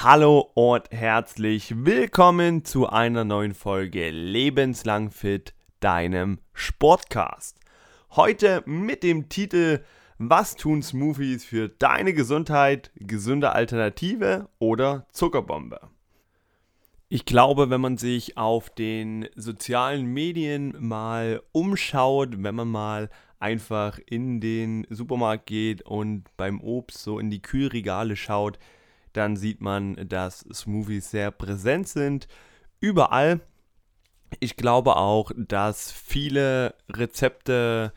Hallo und herzlich willkommen zu einer neuen Folge Lebenslang Fit, deinem Sportcast. Heute mit dem Titel Was tun Smoothies für deine Gesundheit? Gesunde Alternative oder Zuckerbombe? Ich glaube, wenn man sich auf den sozialen Medien mal umschaut, wenn man mal einfach in den Supermarkt geht und beim Obst so in die Kühlregale schaut, dann sieht man, dass Smoothies sehr präsent sind. Überall. Ich glaube auch, dass viele Rezepte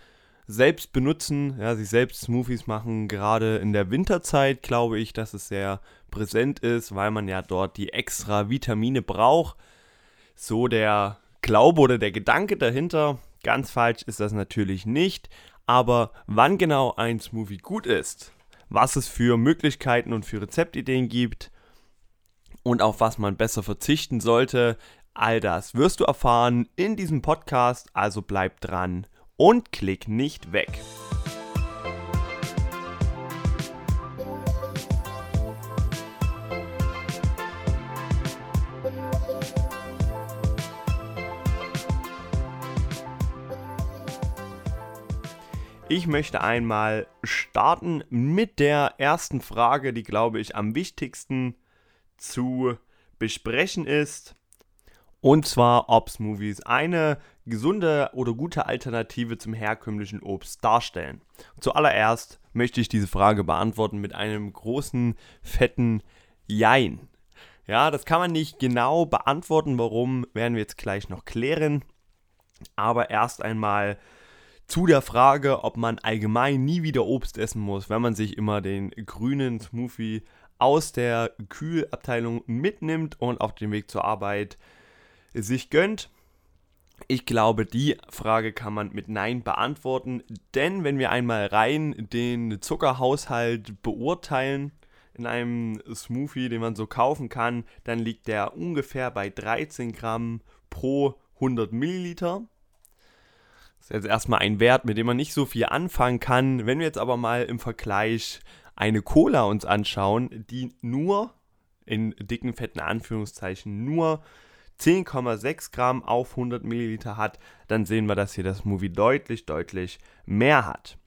selbst benutzen, ja, sich selbst Smoothies machen. Gerade in der Winterzeit glaube ich, dass es sehr präsent ist, weil man ja dort die extra Vitamine braucht. So der Glaube oder der Gedanke dahinter. Ganz falsch ist das natürlich nicht. Aber wann genau ein Smoothie gut ist, was es für Möglichkeiten und für Rezeptideen gibt und auf was man besser verzichten sollte, all das wirst du erfahren in diesem Podcast. Also bleib dran und klick nicht weg. Ich möchte einmal starten mit der ersten Frage, die, glaube ich, am wichtigsten zu besprechen ist. Und zwar, ob Smoothies eine gesunde oder gute Alternative zum herkömmlichen Obst darstellen. Zuallererst möchte ich diese Frage beantworten mit einem großen, fetten Jein. Ja, das kann man nicht genau beantworten. Warum, werden wir jetzt gleich noch klären. Aber erst einmal zu der Frage, ob man allgemein nie wieder Obst essen muss, wenn man sich immer den grünen Smoothie aus der Kühlabteilung mitnimmt und auf dem Weg zur Arbeit sich gönnt. Ich glaube, die Frage kann man mit Nein beantworten, denn wenn wir einmal rein den Zuckerhaushalt beurteilen in einem Smoothie, den man so kaufen kann, dann liegt der ungefähr bei 13 Gramm pro 100 Milliliter. Ist jetzt erstmal ein Wert, mit dem man nicht so viel anfangen kann. Wenn wir jetzt aber mal im Vergleich eine Cola uns anschauen, die nur, in dicken, fetten Anführungszeichen, nur 10,6 Gramm auf 100 Milliliter hat, dann sehen wir, dass hier das Movie deutlich, deutlich mehr hat.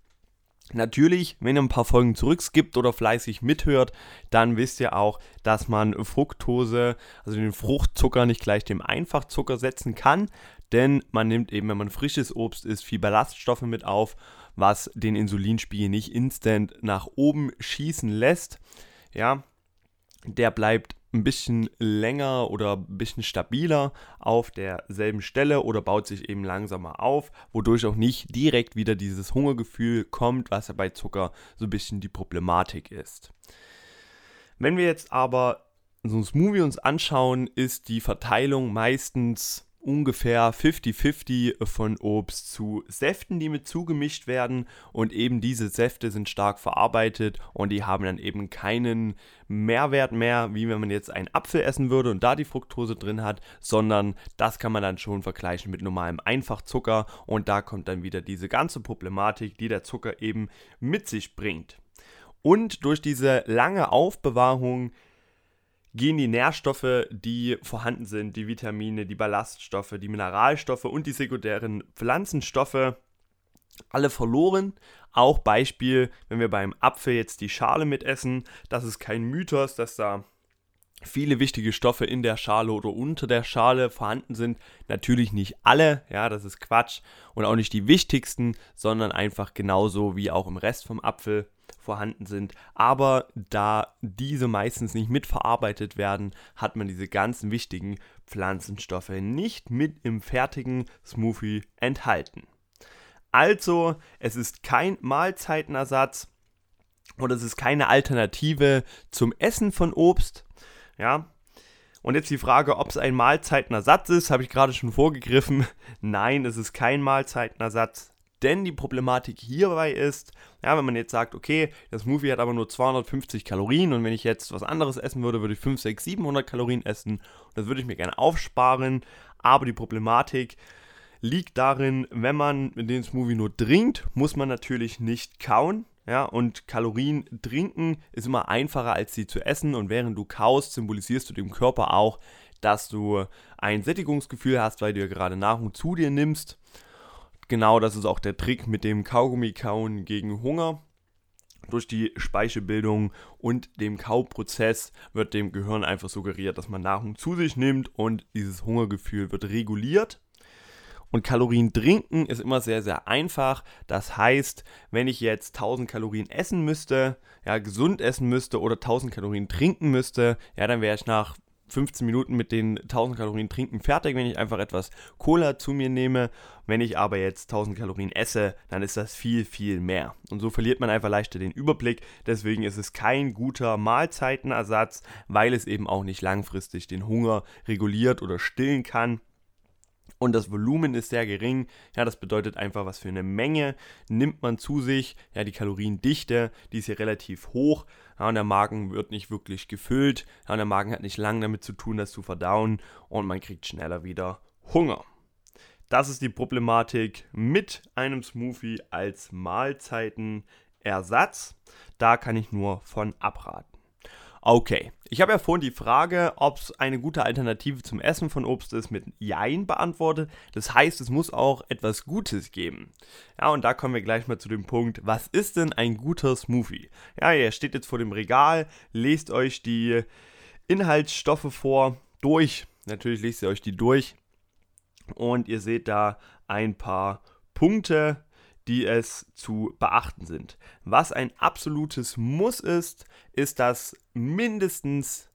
Natürlich, wenn ihr ein paar Folgen zurückskippt oder fleißig mithört, dann wisst ihr auch, dass man Fructose, also den Fruchtzucker, nicht gleich dem Einfachzucker setzen kann, denn man nimmt eben, wenn man frisches Obst isst, viel Ballaststoffe mit auf, was den Insulinspiegel nicht instant nach oben schießen lässt. Ja, der bleibt ein bisschen länger oder ein bisschen stabiler auf derselben Stelle oder baut sich eben langsamer auf, wodurch auch nicht direkt wieder dieses Hungergefühl kommt, was ja bei Zucker so ein bisschen die Problematik ist. Wenn wir jetzt aber so ein Smoothie uns anschauen, ist die Verteilung meistens ungefähr 50-50 von Obst zu Säften, die mit zugemischt werden. Und eben diese Säfte sind stark verarbeitet und die haben dann eben keinen Mehrwert mehr, wie wenn man jetzt einen Apfel essen würde und da die Fructose drin hat, sondern das kann man dann schon vergleichen mit normalem Einfachzucker. Und da kommt dann wieder diese ganze Problematik, die der Zucker eben mit sich bringt. Und durch diese lange Aufbewahrung gehen die Nährstoffe, die vorhanden sind, die Vitamine, die Ballaststoffe, die Mineralstoffe und die sekundären Pflanzenstoffe alle verloren. Auch Beispiel, wenn wir beim Apfel jetzt die Schale mitessen, das ist kein Mythos, dass da viele wichtige Stoffe in der Schale oder unter der Schale vorhanden sind. Natürlich nicht alle, ja, das ist Quatsch und auch nicht die wichtigsten, sondern einfach genauso wie auch im Rest vom Apfel vorhanden sind. Aber da diese meistens nicht mitverarbeitet werden, hat man diese ganzen wichtigen Pflanzenstoffe nicht mit im fertigen Smoothie enthalten. Also, es ist kein Mahlzeitenersatz oder es ist keine Alternative zum Essen von Obst. Ja, und jetzt die Frage, ob es ein Mahlzeitenersatz ist, habe ich gerade schon vorgegriffen. Nein, es ist kein Mahlzeitenersatz. Denn die Problematik hierbei ist, ja, wenn man jetzt sagt, okay, das Smoothie hat aber nur 250 Kalorien und wenn ich jetzt was anderes essen würde, würde ich 5, 6, 700 Kalorien essen. Das würde ich mir gerne aufsparen. Aber die Problematik liegt darin, wenn man den Smoothie nur trinkt, muss man natürlich nicht kauen. Ja, und Kalorien trinken ist immer einfacher als sie zu essen. Und während du kaust, symbolisierst du dem Körper auch, dass du ein Sättigungsgefühl hast, weil du ja gerade Nahrung zu dir nimmst. Genau das ist auch der Trick mit dem Kaugummi-Kauen gegen Hunger. Durch die Speichelbildung und dem Kauprozess wird dem Gehirn einfach suggeriert, dass man Nahrung zu sich nimmt und dieses Hungergefühl wird reguliert. Und Kalorien trinken ist immer sehr, sehr einfach. Das heißt, wenn ich jetzt 1000 Kalorien essen müsste, ja, gesund essen müsste oder 1000 Kalorien trinken müsste, ja, dann wäre ich nach 15 Minuten mit den 1000 Kalorien trinken fertig, wenn ich einfach etwas Cola zu mir nehme. Wenn ich aber jetzt 1000 Kalorien esse, dann ist das viel, viel mehr. Und so verliert man einfach leichter den Überblick. Deswegen ist es kein guter Mahlzeitenersatz, weil es eben auch nicht langfristig den Hunger reguliert oder stillen kann und das Volumen ist sehr gering. Ja, das bedeutet einfach, was für eine Menge nimmt man zu sich. Ja, die Kaloriendichte, die ist hier relativ hoch. Ja, und der Magen wird nicht wirklich gefüllt. Ja, und der Magen hat nicht lange damit zu tun, das zu verdauen. Und man kriegt schneller wieder Hunger. Das ist die Problematik mit einem Smoothie als Mahlzeitenersatz. Da kann ich nur von abraten. Okay, ich habe ja vorhin die Frage, ob es eine gute Alternative zum Essen von Obst ist, mit Jein beantwortet. Das heißt, es muss auch etwas Gutes geben. Ja, und da kommen wir gleich mal zu dem Punkt, was ist denn ein guter Smoothie? Ja, ihr steht jetzt vor dem Regal, lest euch die Inhaltsstoffe vor, durch. Natürlich lest ihr euch die durch. Und ihr seht da ein paar Punkte, die es zu beachten sind. Was ein absolutes Muss ist, ist, dass mindestens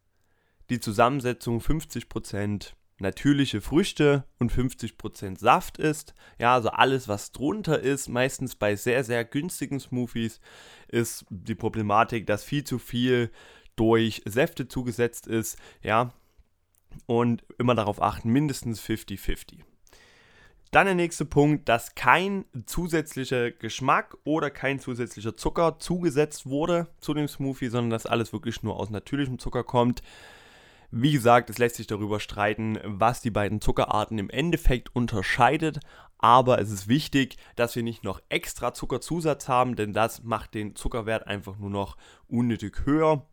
die Zusammensetzung 50% natürliche Früchte und 50% Saft ist. Ja, also alles, was drunter ist, meistens bei sehr, sehr günstigen Smoothies, ist die Problematik, dass viel zu viel durch Säfte zugesetzt ist. Ja, und immer darauf achten, mindestens 50-50. Dann der nächste Punkt, dass kein zusätzlicher Geschmack oder kein zusätzlicher Zucker zugesetzt wurde zu dem Smoothie, sondern dass alles wirklich nur aus natürlichem Zucker kommt. Wie gesagt, es lässt sich darüber streiten, was die beiden Zuckerarten im Endeffekt unterscheidet, aber es ist wichtig, dass wir nicht noch extra Zuckerzusatz haben, denn das macht den Zuckerwert einfach nur noch unnötig höher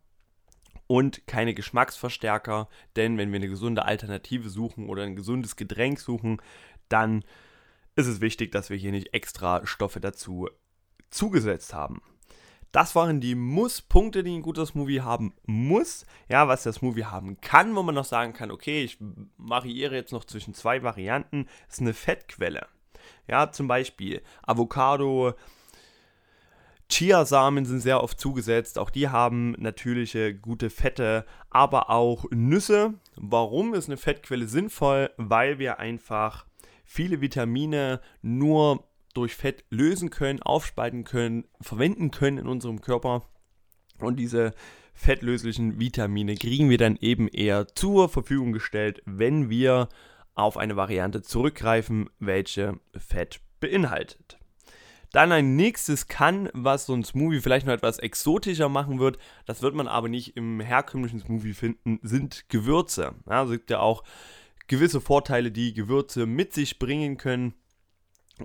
und keine Geschmacksverstärker, denn wenn wir eine gesunde Alternative suchen oder ein gesundes Getränk suchen, dann ist es wichtig, dass wir hier nicht extra Stoffe dazu zugesetzt haben. Das waren die Muss-Punkte, die ein guter Smoothie haben muss. Ja, was der Smoothie haben kann, wo man noch sagen kann, okay, ich variiere jetzt noch zwischen zwei Varianten, ist eine Fettquelle. Ja, zum Beispiel Avocado, Chiasamen sind sehr oft zugesetzt, auch die haben natürliche gute Fette, aber auch Nüsse. Warum ist eine Fettquelle sinnvoll? Weil wir einfach viele Vitamine nur durch Fett lösen können, aufspalten können, verwenden können in unserem Körper. Und diese fettlöslichen Vitamine kriegen wir dann eben eher zur Verfügung gestellt, wenn wir auf eine Variante zurückgreifen, welche Fett beinhaltet. Dann ein nächstes kann, was so ein Smoothie vielleicht noch etwas exotischer machen wird, das wird man aber nicht im herkömmlichen Smoothie finden, sind Gewürze. Ja, also gibt ja auch gewisse Vorteile, die Gewürze mit sich bringen können.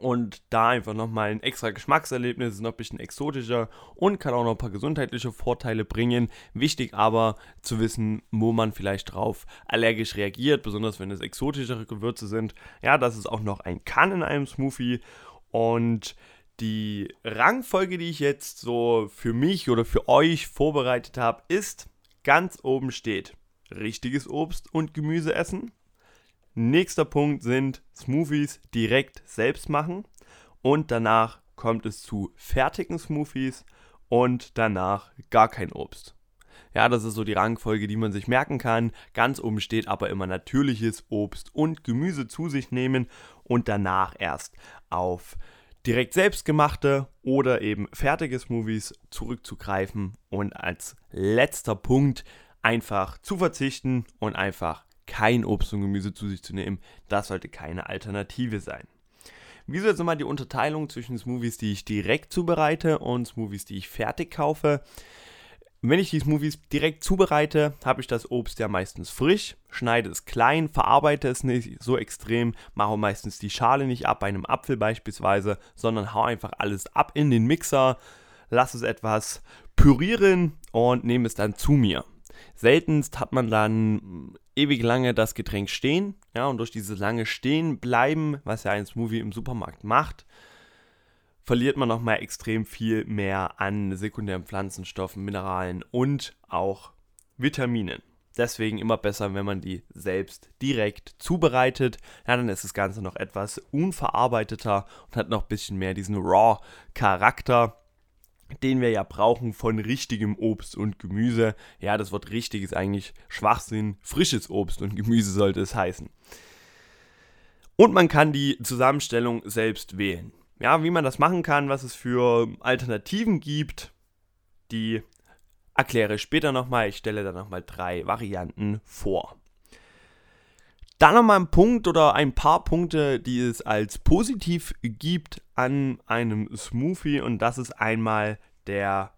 Und da einfach nochmal ein extra Geschmackserlebnis, ist noch ein bisschen exotischer und kann auch noch ein paar gesundheitliche Vorteile bringen. Wichtig aber zu wissen, wo man vielleicht drauf allergisch reagiert, besonders wenn es exotischere Gewürze sind. Ja, dass es auch noch ein kann in einem Smoothie. Und die Rangfolge, die ich jetzt so für mich oder für euch vorbereitet habe, ist ganz oben steht richtiges Obst und Gemüse essen. Nächster Punkt sind Smoothies direkt selbst machen und danach kommt es zu fertigen Smoothies und danach gar kein Obst. Ja, das ist so die Rangfolge, die man sich merken kann. Ganz oben steht aber immer natürliches Obst und Gemüse zu sich nehmen und danach erst auf direkt selbstgemachte oder eben fertige Smoothies zurückzugreifen und als letzter Punkt einfach zu verzichten und einfach kein Obst und Gemüse zu sich zu nehmen. Das sollte keine Alternative sein. Wieso jetzt nochmal die Unterteilung zwischen Smoothies, die ich direkt zubereite und Smoothies, die ich fertig kaufe? Wenn ich die Smoothies direkt zubereite, habe ich das Obst ja meistens frisch, schneide es klein, verarbeite es nicht so extrem, mache meistens die Schale nicht ab, bei einem Apfel beispielsweise, sondern hau einfach alles ab in den Mixer, lasse es etwas pürieren und nehme es dann zu mir. Seltenst hat man dann ewig lange das Getränk stehen, ja, und durch dieses lange Stehen bleiben, was ja ein Smoothie im Supermarkt macht, verliert man nochmal extrem viel mehr an sekundären Pflanzenstoffen, Mineralen und auch Vitaminen. Deswegen immer besser, wenn man die selbst direkt zubereitet. Ja, dann ist das Ganze noch etwas unverarbeiteter und hat noch ein bisschen mehr diesen Raw-Charakter, den wir ja brauchen von richtigem Obst und Gemüse. Ja, das Wort richtig ist eigentlich Schwachsinn. Frisches Obst und Gemüse sollte es heißen. Und man kann die Zusammenstellung selbst wählen. Ja, wie man das machen kann, was es für Alternativen gibt, die erkläre ich später nochmal. Ich stelle da nochmal drei Varianten vor. Dann nochmal ein Punkt oder ein paar Punkte, die es als positiv gibt an einem Smoothie und das ist einmal der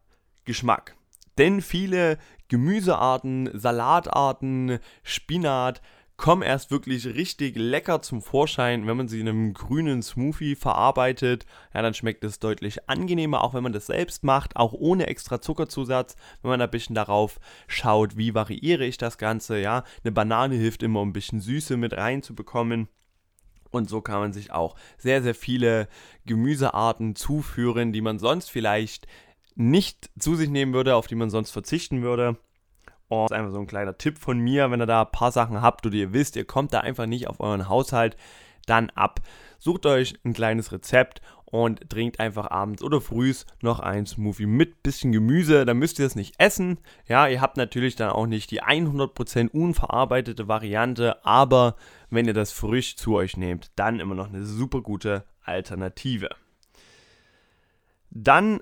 Geschmack. Denn viele Gemüsearten, Salatarten, Spinat kommen erst wirklich richtig lecker zum Vorschein, wenn man sie in einem grünen Smoothie verarbeitet. Ja, dann schmeckt es deutlich angenehmer, auch wenn man das selbst macht, auch ohne extra Zuckerzusatz. Wenn man ein bisschen darauf schaut, wie variiere ich das Ganze. Ja, eine Banane hilft immer, um ein bisschen Süße mit reinzubekommen. Und so kann man sich auch sehr, sehr viele Gemüsearten zuführen, die man sonst vielleicht nicht zu sich nehmen würde, auf die man sonst verzichten würde. Und das ist einfach so ein kleiner Tipp von mir, wenn ihr da ein paar Sachen habt oder ihr wisst, ihr kommt da einfach nicht auf euren Haushalt, dann ab. Sucht euch ein kleines Rezept und trinkt einfach abends oder frühs noch ein Smoothie mit bisschen Gemüse. Dann müsst ihr es nicht essen. Ja, ihr habt natürlich dann auch nicht die 100% unverarbeitete Variante, aber wenn ihr das frisch zu euch nehmt, dann immer noch eine super gute Alternative. Dann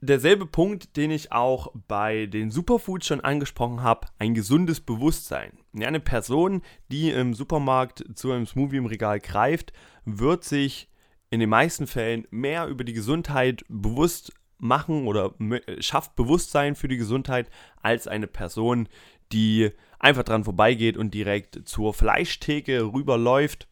derselbe Punkt, den ich auch bei den Superfoods schon angesprochen habe, ein gesundes Bewusstsein. Eine Person, die im Supermarkt zu einem Smoothie im Regal greift, wird sich in den meisten Fällen mehr über die Gesundheit bewusst machen oder schafft Bewusstsein für die Gesundheit als eine Person, die einfach dran vorbeigeht und direkt zur Fleischtheke rüberläuft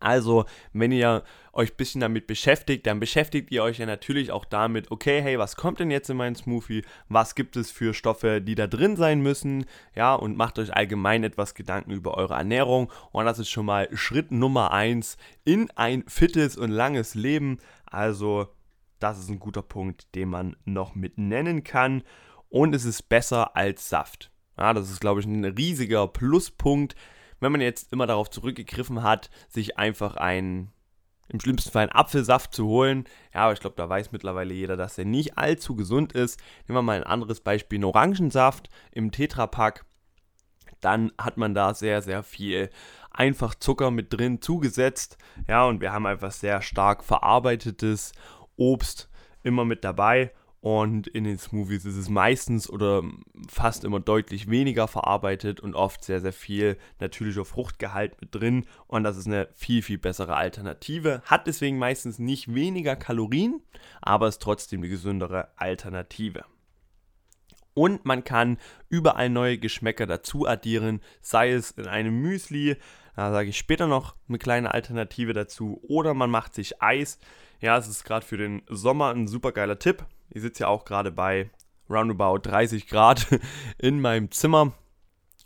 also, wenn ihr euch ein bisschen damit beschäftigt, dann beschäftigt ihr euch ja natürlich auch damit, okay, hey, was kommt denn jetzt in meinen Smoothie? Was gibt es für Stoffe, die da drin sein müssen? Ja, und macht euch allgemein etwas Gedanken über eure Ernährung. Und das ist schon mal Schritt Nummer eins in ein fittes und langes Leben. Also, das ist ein guter Punkt, den man noch mit nennen kann. Und es ist besser als Saft. Ja, das ist, glaube ich, ein riesiger Pluspunkt wenn man jetzt immer darauf zurückgegriffen hat, sich einfach einen, im schlimmsten Fall einen Apfelsaft zu holen, ja, aber ich glaube, da weiß mittlerweile jeder, dass der nicht allzu gesund ist. Nehmen wir mal ein anderes Beispiel, einen Orangensaft im Tetrapack. Dann hat man da sehr, sehr viel einfach Zucker mit drin zugesetzt. Ja, und wir haben einfach sehr stark verarbeitetes Obst immer mit dabei. Und in den Smoothies ist es meistens oder fast immer deutlich weniger verarbeitet und oft sehr, sehr viel natürlicher Fruchtgehalt mit drin. Und das ist eine viel, viel bessere Alternative. Hat deswegen meistens nicht weniger Kalorien, aber ist trotzdem die gesündere Alternative. Und man kann überall neue Geschmäcker dazu addieren, sei es in einem Müsli, da sage ich später noch eine kleine Alternative dazu, oder man macht sich Eis. Ja, es ist gerade für den Sommer ein super geiler Tipp. Ich sitze ja auch gerade bei roundabout 30 Grad in meinem Zimmer,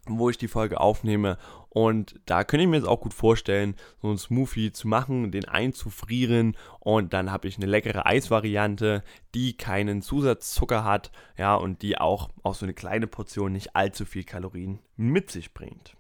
wo ich die Folge aufnehme. Und da könnte ich mir jetzt auch gut vorstellen, so einen Smoothie zu machen, den einzufrieren und dann habe ich eine leckere Eisvariante, die keinen Zusatzzucker hat, ja, und die auch, auch so eine kleine Portion nicht allzu viel Kalorien mit sich bringt.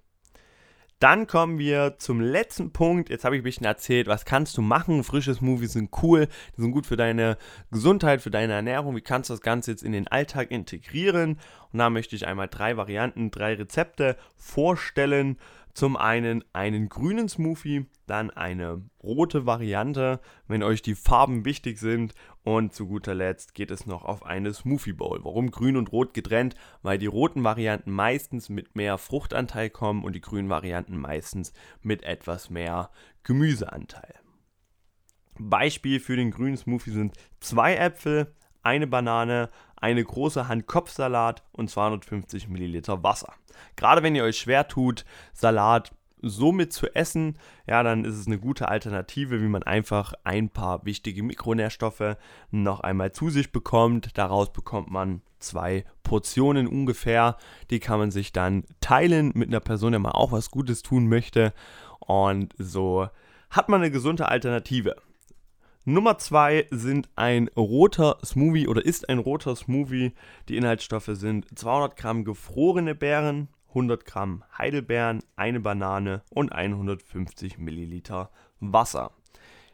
Dann kommen wir zum letzten Punkt. Jetzt habe ich ein bisschen erzählt, was kannst du machen. Frische Smoothies sind cool, die sind gut für deine Gesundheit, für deine Ernährung. Wie kannst du das Ganze jetzt in den Alltag integrieren? Und da möchte ich einmal drei Varianten, drei Rezepte vorstellen. Zum einen einen grünen Smoothie, dann eine rote Variante, wenn euch die Farben wichtig sind. Und zu guter Letzt geht es noch auf eine Smoothie Bowl. Warum grün und rot getrennt? Weil die roten Varianten meistens mit mehr Fruchtanteil kommen und die grünen Varianten meistens mit etwas mehr Gemüseanteil. Beispiel für den grünen Smoothie sind zwei Äpfel, eine Banane, eine große Hand Kopfsalat und 250 Milliliter Wasser. Gerade wenn ihr euch schwer tut, Salat somit zu essen, ja, dann ist es eine gute Alternative, wie man einfach ein paar wichtige Mikronährstoffe noch einmal zu sich bekommt. Daraus bekommt man zwei Portionen ungefähr. Die kann man sich dann teilen mit einer Person, der mal auch was Gutes tun möchte. Und so hat man eine gesunde Alternative. Nummer zwei sind ein roter Smoothie oder ist ein roter Smoothie. Die Inhaltsstoffe sind 200 Gramm gefrorene Beeren, 100 Gramm Heidelbeeren, eine Banane und 150 Milliliter Wasser.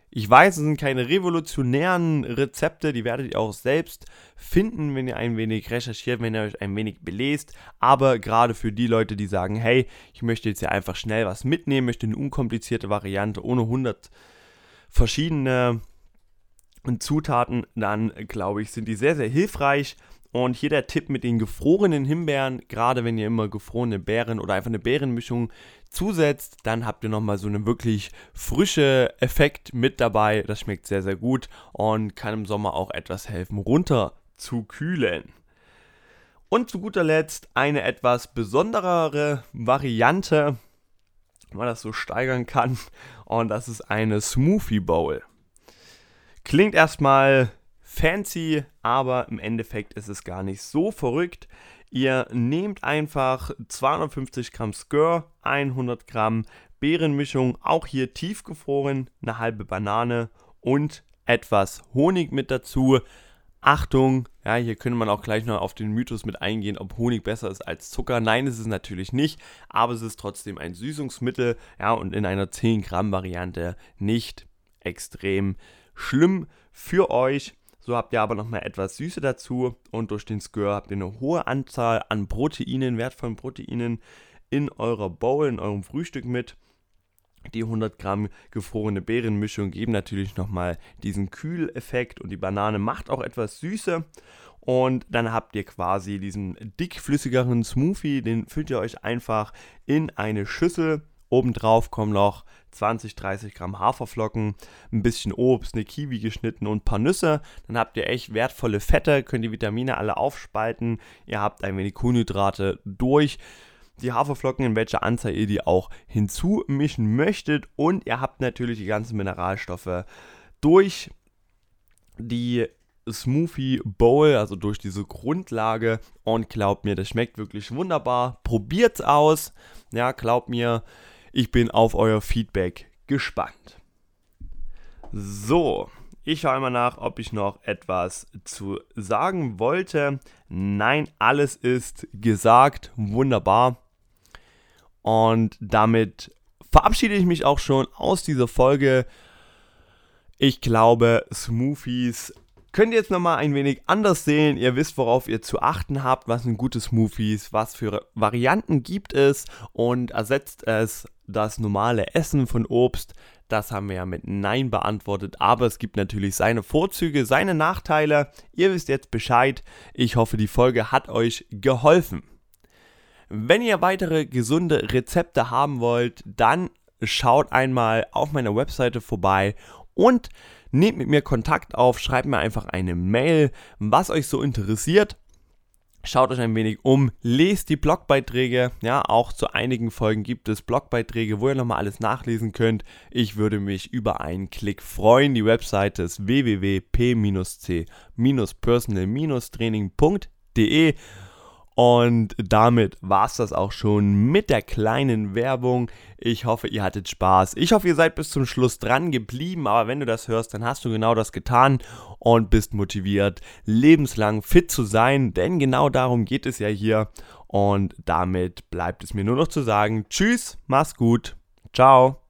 Ich weiß, es sind keine revolutionären Rezepte, die werdet ihr auch selbst finden, wenn ihr ein wenig recherchiert, wenn ihr euch ein wenig belest. Aber gerade für die Leute, die sagen, hey, ich möchte jetzt ja einfach schnell was mitnehmen, möchte eine unkomplizierte Variante ohne 100 verschiedene Zutaten, dann glaube ich, sind die sehr, sehr hilfreich. Und hier der Tipp mit den gefrorenen Himbeeren, gerade wenn ihr immer gefrorene Beeren oder einfach eine Beerenmischung zusetzt, dann habt ihr nochmal so einen wirklich frische Effekt mit dabei. Das schmeckt sehr, sehr gut und kann im Sommer auch etwas helfen, runter zu kühlen. Und zu guter Letzt eine etwas besonderere Variante, wenn man das so steigern kann. Und das ist eine Smoothie Bowl. Klingt erstmal fancy, aber im Endeffekt ist es gar nicht so verrückt. Ihr nehmt einfach 250 Gramm Skör, 100 Gramm Beerenmischung, auch hier tiefgefroren, eine halbe Banane und etwas Honig mit dazu. Achtung, ja, hier könnte man auch gleich noch auf den Mythos mit eingehen, ob Honig besser ist als Zucker. Nein, ist es natürlich nicht, aber es ist trotzdem ein Süßungsmittel, ja, und in einer 10 Gramm Variante nicht extrem schlimm für euch. So habt ihr aber nochmal etwas Süße dazu und durch den Skör habt ihr eine hohe Anzahl an Proteinen, wertvollen Proteinen in eurer Bowl, in eurem Frühstück mit. Die 100 Gramm gefrorene Beerenmischung geben natürlich nochmal diesen Kühleffekt und die Banane macht auch etwas Süße. Und dann habt ihr quasi diesen dickflüssigeren Smoothie, den füllt ihr euch einfach in eine Schüssel Obendrauf kommen noch 20, 30 Gramm Haferflocken, ein bisschen Obst, eine Kiwi geschnitten und ein paar Nüsse. Dann habt ihr echt wertvolle Fette, könnt die Vitamine alle aufspalten. Ihr habt ein wenig Kohlenhydrate durch die Haferflocken, in welcher Anzahl ihr die auch hinzumischen möchtet. Und ihr habt natürlich die ganzen Mineralstoffe durch die Smoothie Bowl, also durch diese Grundlage. Und glaubt mir, das schmeckt wirklich wunderbar. Probiert's aus. Ja, glaubt mir, ich bin auf euer Feedback gespannt. So, ich schaue mal nach, ob ich noch etwas zu sagen wollte. Nein, alles ist gesagt. Wunderbar. Und damit verabschiede ich mich auch schon aus dieser Folge. Ich glaube, Smoothies könnt ihr jetzt nochmal ein wenig anders sehen. Ihr wisst, worauf ihr zu achten habt, was sind gute Smoothies, was für Varianten gibt es und ersetzt es das normale Essen von Obst, das haben wir ja mit Nein beantwortet, aber es gibt natürlich seine Vorzüge, seine Nachteile. Ihr wisst jetzt Bescheid. Ich hoffe, die Folge hat euch geholfen. Wenn ihr weitere gesunde Rezepte haben wollt, dann schaut einmal auf meiner Webseite vorbei und nehmt mit mir Kontakt auf, schreibt mir einfach eine Mail, was euch so interessiert. Schaut euch ein wenig um, lest die Blogbeiträge. Ja, auch zu einigen Folgen gibt es Blogbeiträge, wo ihr nochmal alles nachlesen könnt. Ich würde mich über einen Klick freuen. Die Webseite ist www.p-c-personal-training.de. Und damit war es das auch schon mit der kleinen Werbung. Ich hoffe, ihr hattet Spaß. Ich hoffe, ihr seid bis zum Schluss dran geblieben. Aber wenn du das hörst, dann hast du genau das getan und bist motiviert, lebenslang fit zu sein. Denn genau darum geht es ja hier. Und damit bleibt es mir nur noch zu sagen, tschüss, mach's gut, ciao.